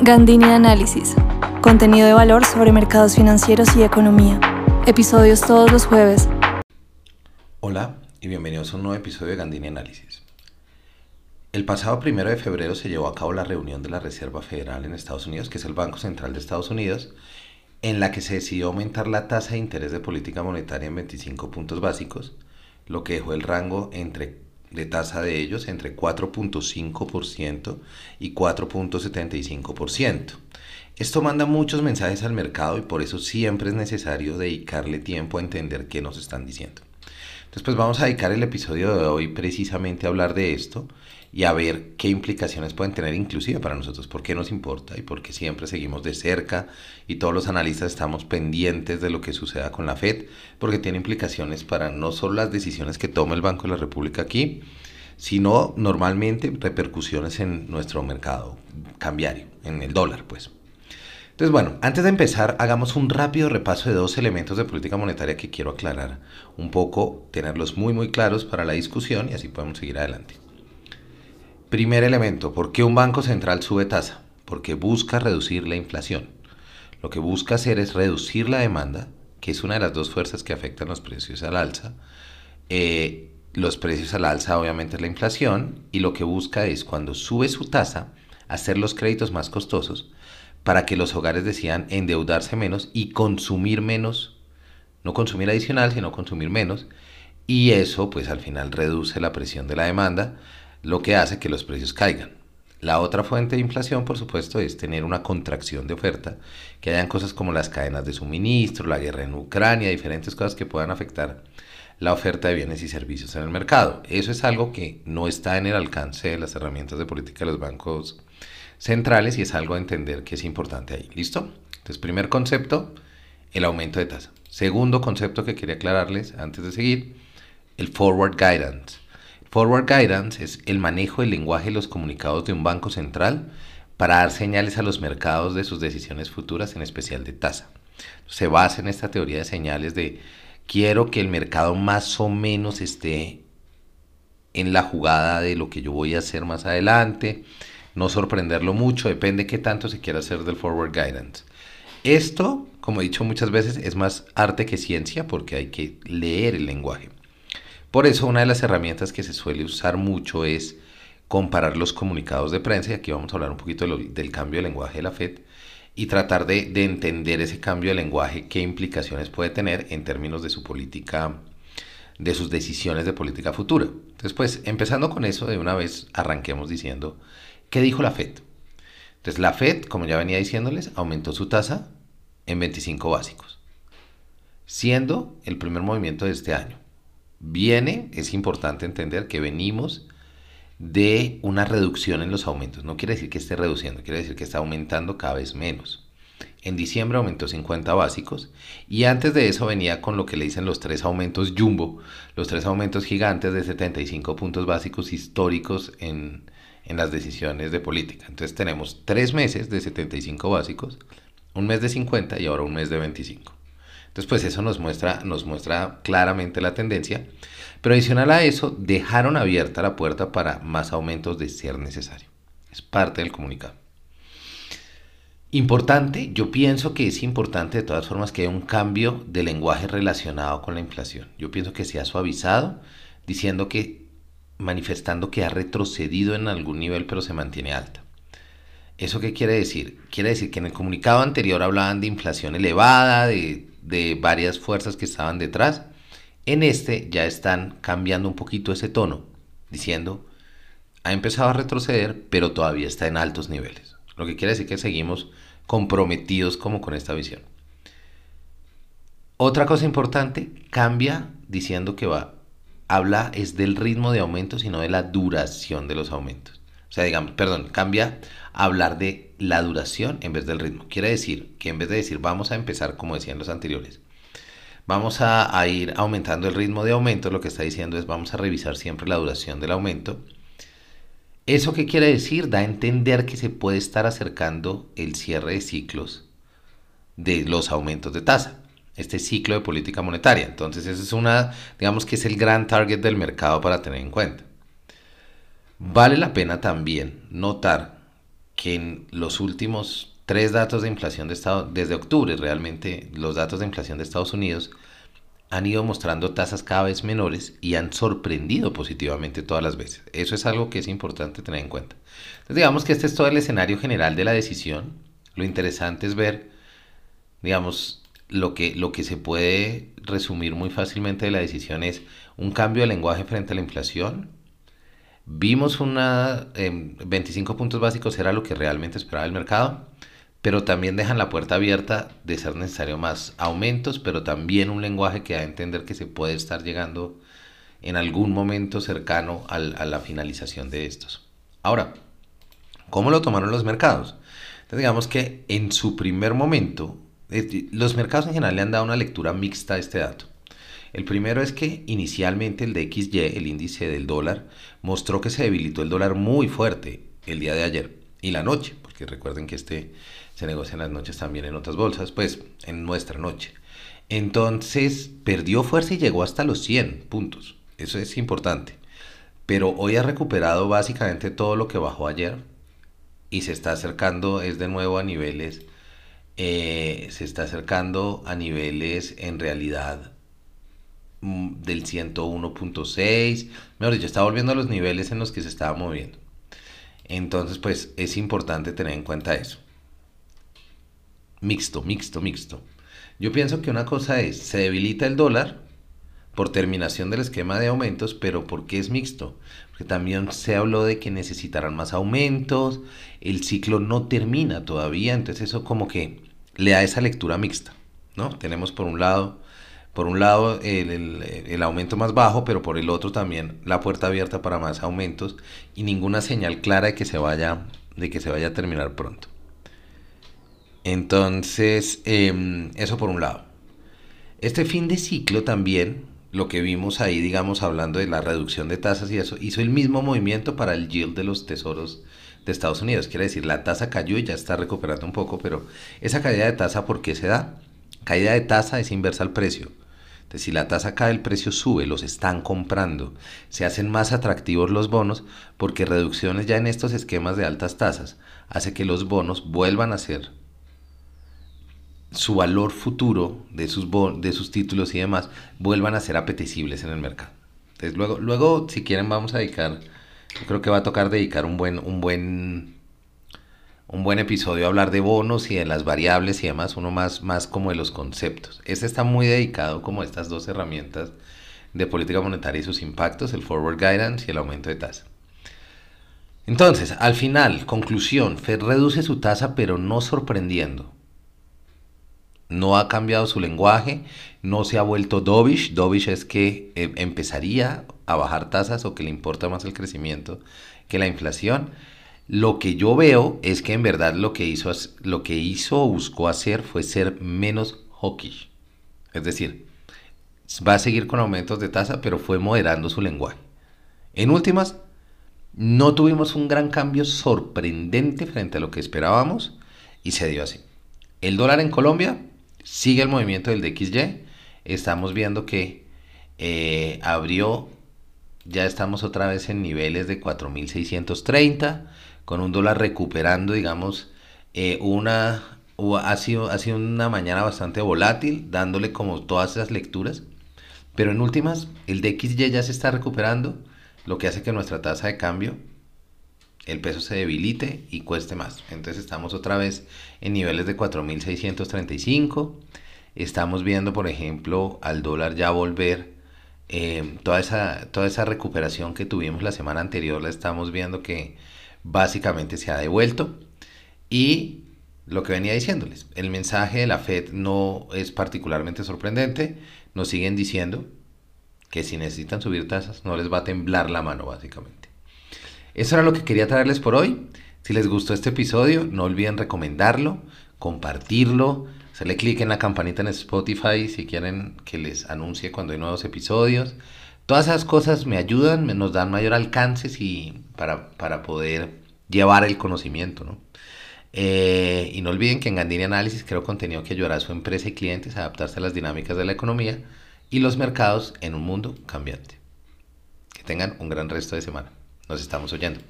Gandini Análisis. Contenido de valor sobre mercados financieros y economía. Episodios todos los jueves. Hola y bienvenidos a un nuevo episodio de Gandini Análisis. El pasado primero de febrero se llevó a cabo la reunión de la Reserva Federal en Estados Unidos, que es el Banco Central de Estados Unidos, en la que se decidió aumentar la tasa de interés de política monetaria en 25 puntos básicos, lo que dejó el rango entre de tasa de ellos entre 4.5% y 4.75%. Esto manda muchos mensajes al mercado y por eso siempre es necesario dedicarle tiempo a entender qué nos están diciendo. Entonces pues vamos a dedicar el episodio de hoy precisamente a hablar de esto y a ver qué implicaciones pueden tener inclusive para nosotros, por qué nos importa y por qué siempre seguimos de cerca y todos los analistas estamos pendientes de lo que suceda con la Fed, porque tiene implicaciones para no solo las decisiones que toma el Banco de la República aquí, sino normalmente repercusiones en nuestro mercado cambiario, en el dólar pues. Entonces, bueno, antes de empezar, hagamos un rápido repaso de dos elementos de política monetaria que quiero aclarar un poco, tenerlos muy muy claros para la discusión y así podemos seguir adelante. Primer elemento, ¿por qué un banco central sube tasa? Porque busca reducir la inflación. Lo que busca hacer es reducir la demanda, que es una de las dos fuerzas que afectan los precios al alza. Eh, los precios al alza obviamente es la inflación y lo que busca es cuando sube su tasa, hacer los créditos más costosos para que los hogares decidan endeudarse menos y consumir menos, no consumir adicional, sino consumir menos. Y eso pues al final reduce la presión de la demanda, lo que hace que los precios caigan. La otra fuente de inflación, por supuesto, es tener una contracción de oferta, que hayan cosas como las cadenas de suministro, la guerra en Ucrania, diferentes cosas que puedan afectar la oferta de bienes y servicios en el mercado. Eso es algo que no está en el alcance de las herramientas de política de los bancos centrales y es algo a entender que es importante ahí. ¿Listo? Entonces, primer concepto, el aumento de tasa. Segundo concepto que quería aclararles antes de seguir, el forward guidance. Forward Guidance es el manejo del lenguaje de los comunicados de un banco central para dar señales a los mercados de sus decisiones futuras, en especial de tasa. Se basa en esta teoría de señales de quiero que el mercado más o menos esté en la jugada de lo que yo voy a hacer más adelante, no sorprenderlo mucho, depende qué tanto se quiera hacer del forward guidance. Esto, como he dicho muchas veces, es más arte que ciencia porque hay que leer el lenguaje. Por eso una de las herramientas que se suele usar mucho es comparar los comunicados de prensa, y aquí vamos a hablar un poquito del cambio de lenguaje de la FED, y tratar de, de, entender ese cambio de lenguaje, qué implicaciones puede tener en términos de su política, de sus decisiones de política futura. Entonces, pues, empezando con eso, de una vez arranquemos diciendo, ¿qué dijo la FED? Entonces, la FED, como ya venía diciéndoles, aumentó su tasa en 25 básicos, siendo el primer movimiento de este año. Viene, es importante entender que venimos de una reducción en los aumentos. No quiere decir que esté reduciendo, quiere decir que está aumentando cada vez menos. En diciembre aumentó 50 básicos y antes de eso venía con lo que le dicen los tres aumentos jumbo, los tres aumentos gigantes de 75 puntos básicos históricos en, en las decisiones de política. Entonces tenemos tres meses de 75 básicos, un mes de 50 y ahora un mes de 25. Entonces, pues eso nos muestra, nos muestra claramente la tendencia. Pero adicional a eso, dejaron abierta la puerta para más aumentos de ser necesario. Es parte del comunicado. Importante, yo pienso que es importante de todas formas que haya un cambio de lenguaje relacionado con la inflación. Yo pienso que se ha suavizado diciendo que, manifestando que ha retrocedido en algún nivel pero se mantiene alta. ¿Eso qué quiere decir? Quiere decir que en el comunicado anterior hablaban de inflación elevada, de de varias fuerzas que estaban detrás. En este ya están cambiando un poquito ese tono, diciendo, ha empezado a retroceder, pero todavía está en altos niveles. Lo que quiere decir que seguimos comprometidos como con esta visión. Otra cosa importante, cambia diciendo que va, habla es del ritmo de aumento, sino de la duración de los aumentos. O sea, digamos, perdón, cambia a hablar de la duración en vez del ritmo. Quiere decir que en vez de decir vamos a empezar como decían los anteriores, vamos a, ir aumentando el ritmo de aumento, lo que está diciendo es vamos a revisar siempre la duración del aumento. ¿Eso qué quiere decir? Da a entender que se puede estar acercando el cierre de ciclos de los aumentos de tasa, este ciclo de política monetaria. Entonces, ese es una, digamos que es el gran target del mercado para tener en cuenta. Vale la pena también notar que en los últimos tres datos de inflación de Estados desde octubre realmente los datos de inflación de Estados Unidos han ido mostrando tasas cada vez menores y han sorprendido positivamente todas las veces. Eso es algo que es importante tener en cuenta. Entonces digamos que este es todo el escenario general de la decisión. Lo interesante es ver, digamos, lo que, lo que se puede resumir muy fácilmente de la decisión es un cambio de lenguaje frente a la inflación. Vimos una 25 em, puntos básicos era lo que realmente esperaba el mercado pero también dejan la puerta abierta de ser necesario más aumentos, pero también un lenguaje que da a entender que se puede estar llegando en algún momento cercano a la finalización de estos. Ahora, ¿cómo lo tomaron los mercados? Entonces digamos que en su primer momento, los mercados en general le han dado una lectura mixta a este dato. El primero es que inicialmente el DXY, el índice del dólar, mostró que se debilitó el dólar muy fuerte el día de ayer y la noche, porque recuerden que este se negocia en las noches también en otras bolsas, pues en nuestra noche. Entonces perdió fuerza y llegó hasta los 100 puntos. Eso es importante. Pero hoy ha recuperado básicamente todo lo que bajó ayer y se está acercando, es de nuevo a niveles, eh, se está acercando a niveles en realidad mm, del 101.6. Mejor dicho, está volviendo a los niveles en los que se estaba moviendo. Entonces, pues es importante tener en cuenta eso mixto, mixto, mixto. Yo pienso que una cosa es, se debilita el dólar por terminación del esquema de aumentos, pero ¿por qué es mixto? Porque también se habló de que necesitarán más aumentos, el ciclo no termina todavía, entonces eso como que le da esa lectura mixta, ¿no? Tenemos por un lado, por un lado el, el aumento más bajo, pero por el otro también la puerta abierta para más aumentos y ninguna señal clara de que se vaya, de que se vaya a terminar pronto. Entonces, em, eso por un lado. Este fin de ciclo también, lo que vimos ahí, digamos, hablando de la reducción de tasas y eso, hizo el mismo movimiento para el yield de los tesoros de Estados Unidos. Quiere decir, la tasa cayó y ya está recuperando un poco, pero esa caída de tasa, ¿por qué se da? Caída de tasa es inversa al precio. Entonces, si la tasa cae, el precio sube, los están comprando. Se hacen más atractivos los bonos porque reducciones ya en estos esquemas de altas tasas hace que los bonos vuelvan a ser su valor futuro de sus, de sus títulos y demás vuelvan a ser apetecibles en el mercado. Entonces luego, luego si quieren vamos a dedicar, yo creo que va a tocar dedicar un buen, un buen, un buen episodio a hablar de bonos y de las variables y demás, uno más, más como de los conceptos. Este está muy dedicado como a estas dos herramientas de política monetaria y sus impactos, el forward guidance y el aumento de tasa. Entonces, al final, conclusión, Fed reduce su tasa pero no sorprendiendo no ha cambiado su lenguaje, no se ha vuelto dovish. Dovish es que eh, empezaría a bajar tasas o que le importa más el crecimiento que la inflación. Lo que yo veo es que en verdad lo que hizo, lo que hizo o buscó hacer fue ser menos hawkish. Es decir, va a seguir con aumentos de tasa, pero fue moderando su lenguaje. En últimas, no tuvimos un gran cambio sorprendente frente a lo que esperábamos y se dio así. El dólar en Colombia Sigue el movimiento del DXY. Estamos viendo que eh, abrió, ya estamos otra vez en niveles de 4.630, con un dólar recuperando, digamos, eh, una, ha sido, ha sido una mañana bastante volátil, dándole como todas esas lecturas. Pero en últimas, el DXY ya se está recuperando, lo que hace que nuestra tasa de cambio el peso se debilite y cueste más. Entonces estamos otra vez en niveles de 4.635. Estamos viendo, por ejemplo, al dólar ya volver. Eh, toda, esa, toda esa recuperación que tuvimos la semana anterior la estamos viendo que básicamente se ha devuelto. Y lo que venía diciéndoles, el mensaje de la Fed no es particularmente sorprendente. Nos siguen diciendo que si necesitan subir tasas no les va a temblar la mano básicamente. Eso era lo que quería traerles por hoy. Si les gustó este episodio, no olviden recomendarlo, compartirlo, hacerle clic en la campanita en Spotify si quieren que les anuncie cuando hay nuevos episodios. Todas esas cosas me ayudan, nos dan mayor alcance para, para poder llevar el conocimiento. Eh, y no olviden que en Gandini Análisis creo contenido que ayudará a su empresa y clientes a adaptarse a las dinámicas de la economía y los mercados en un mundo cambiante. Que tengan un gran resto de semana. Nos estamos oyendo.